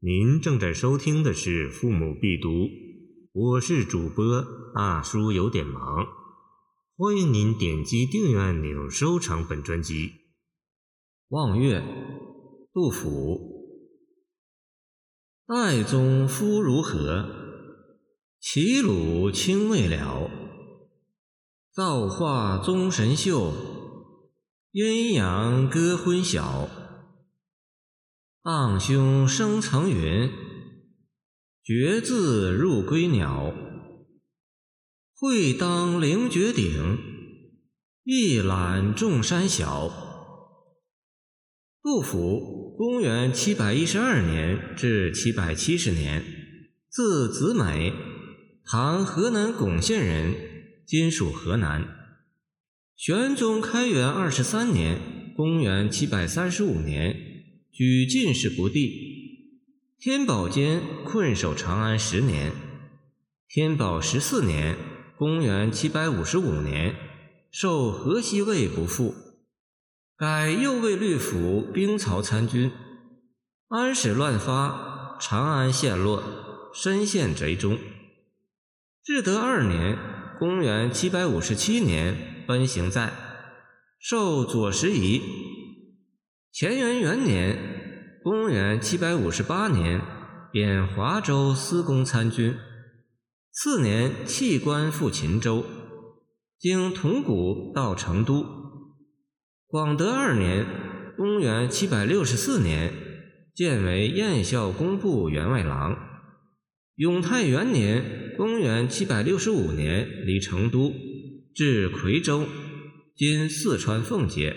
您正在收听的是《父母必读》，我是主播大叔，有点忙。欢迎您点击订阅按钮，收藏本专辑。望月，杜甫。岱宗夫如何？齐鲁青未了。造化宗神秀，阴阳割昏晓。荡胸生层云，决眦入归鸟。会当凌绝顶，一览众山小。杜甫，公元七百一十二年至七百七十年，字子美，唐河南巩县人，今属河南。玄宗开元二十三年，公元七百三十五年。举进士不第，天宝间困守长安十年。天宝十四年（公元755年），受河西尉不复，改右卫律府兵曹参军。安史乱发，长安陷落，身陷贼中。至德二年（公元757年），奔行在，受左拾遗。乾元元年，公元七百五十八年，贬华州司功参军。次年弃官赴秦州，经铜鼓到成都。广德二年，公元七百六十四年，建为燕孝工部员外郎。永泰元年，公元七百六十五年，离成都，至夔州（今四川奉节）。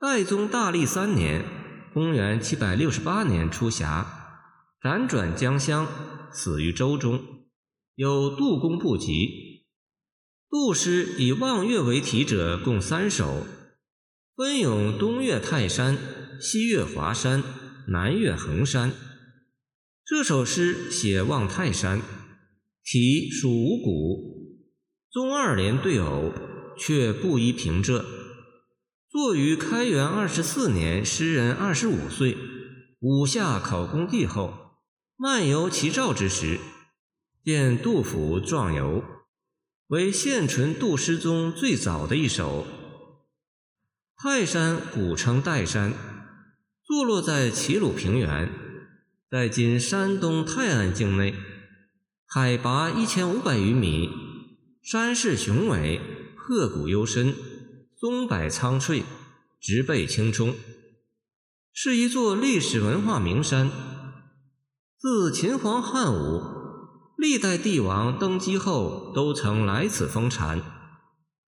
代宗大历三年（公元768年）出峡，辗转江乡，死于舟中。有杜公部籍，杜诗以望岳为题者共三首，分咏东岳泰山、西岳华山、南岳衡山。这首诗写望泰山，题属五谷，宗二联对偶，却不依平仄。作于开元二十四年，诗人二十五岁，武下考功第后，漫游齐赵之时，见杜甫壮游，为现存杜诗中最早的一首。泰山古称岱山，坐落在齐鲁平原，在今山东泰安境内，海拔一千五百余米，山势雄伟，壑谷幽深。松柏苍翠，植被青葱，是一座历史文化名山。自秦皇汉武历代帝王登基后，都曾来此封禅，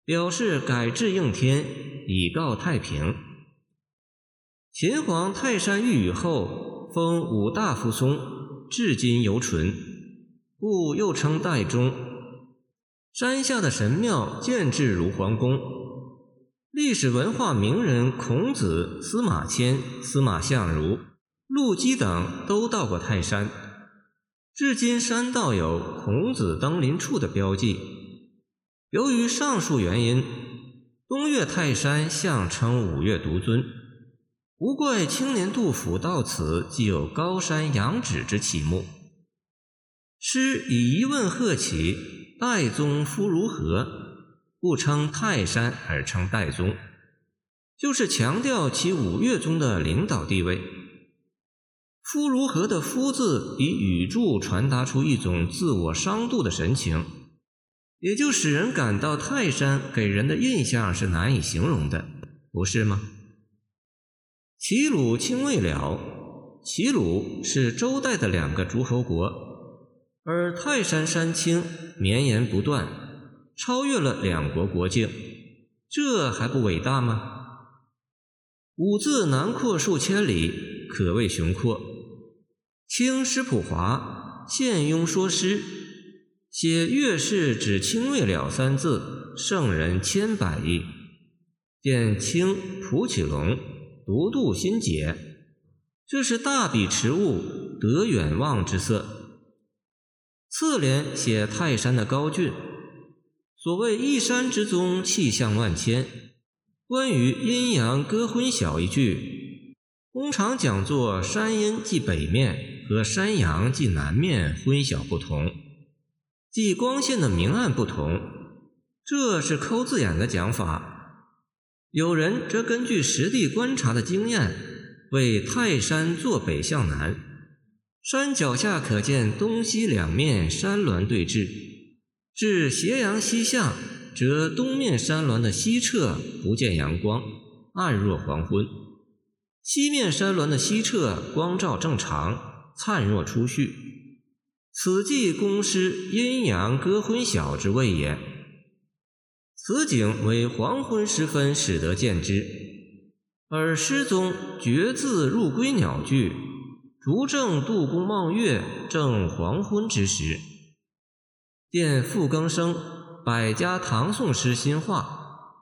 表示改制应天，以告太平。秦皇泰山御宇后，封五大夫松，至今犹存，故又称岱宗。山下的神庙建制如皇宫。历史文化名人孔子、司马迁、司马相如、陆机等都到过泰山，至今山道有孔子登临处的标记。由于上述原因，东岳泰山相称五岳独尊，无怪青年杜甫到此即有高山仰止之启目。诗以疑问贺起：“岱宗夫如何？”故称泰山而称岱宗，就是强调其五岳中的领导地位。夫如何的夫字，以语助传达出一种自我伤度的神情，也就使人感到泰山给人的印象是难以形容的，不是吗？齐鲁青未了，齐鲁是周代的两个诸侯国，而泰山山青绵延不断。超越了两国国境，这还不伟大吗？五字南扩数千里，可谓雄阔。清施普华现庸说诗，写月氏指清未了三字，圣人千百亿。见清蒲启龙独度心解，这是大笔持物，得远望之色。次联写泰山的高峻。所谓一山之宗，气象万千。关于阴阳割昏晓一句，通常讲作山阴即北面和山阳即南面昏晓不同，即光线的明暗不同，这是抠字眼的讲法。有人则根据实地观察的经验，为泰山坐北向南，山脚下可见东西两面山峦对峙；至斜阳西下，则东面山峦的西侧不见阳光，暗若黄昏。西面山峦的西侧光照正常，灿若初旭，此即公师阴阳割昏晓之谓也。此景为黄昏时分始得见之，而诗中“绝字入归鸟句”，竹正杜公望月，正黄昏之时。见傅更生《百家唐宋诗新话》，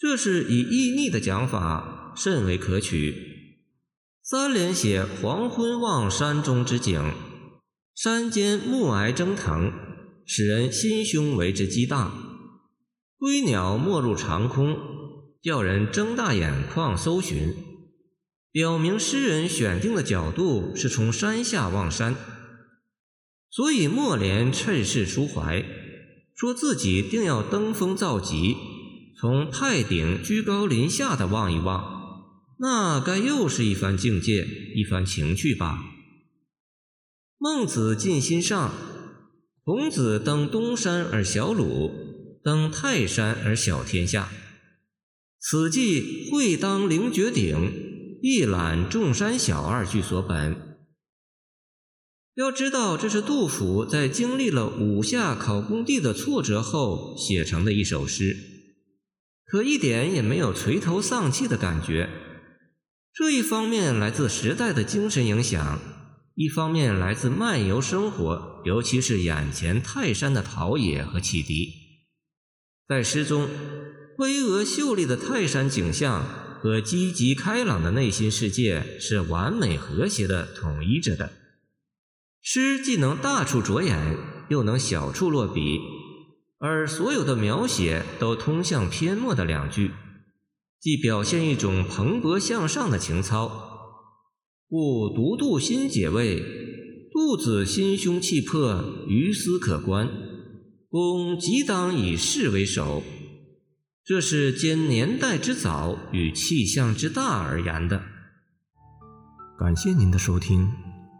这是以意逆的讲法，甚为可取。三联写黄昏望山中之景，山间暮霭蒸腾，使人心胸为之激荡。归鸟没入长空，叫人睁大眼眶搜寻，表明诗人选定的角度是从山下望山。所以末联趁势抒怀，说自己定要登峰造极，从泰顶居高临下的望一望。那该又是一番境界，一番情趣吧。孟子尽心上，孔子登东山而小鲁，登泰山而小天下。此即会当凌绝顶，一览众山小二句所本。要知道，这是杜甫在经历了五下考工地的挫折后写成的一首诗，可一点也没有垂头丧气的感觉。这一方面来自时代的精神影响，一方面来自漫游生活，尤其是眼前泰山的陶冶和启迪。在诗中，巍峨秀丽的泰山景象和积极开朗的内心世界是完美和谐的统一着的。诗既能大处着眼，又能小处落笔，而所有的描写都通向篇末的两句。即表现一种蓬勃向上的情操，故独度心解味：杜子心胸气魄，于斯可观。公即当以事为首，这是兼年代之早与气象之大而言的。感谢您的收听，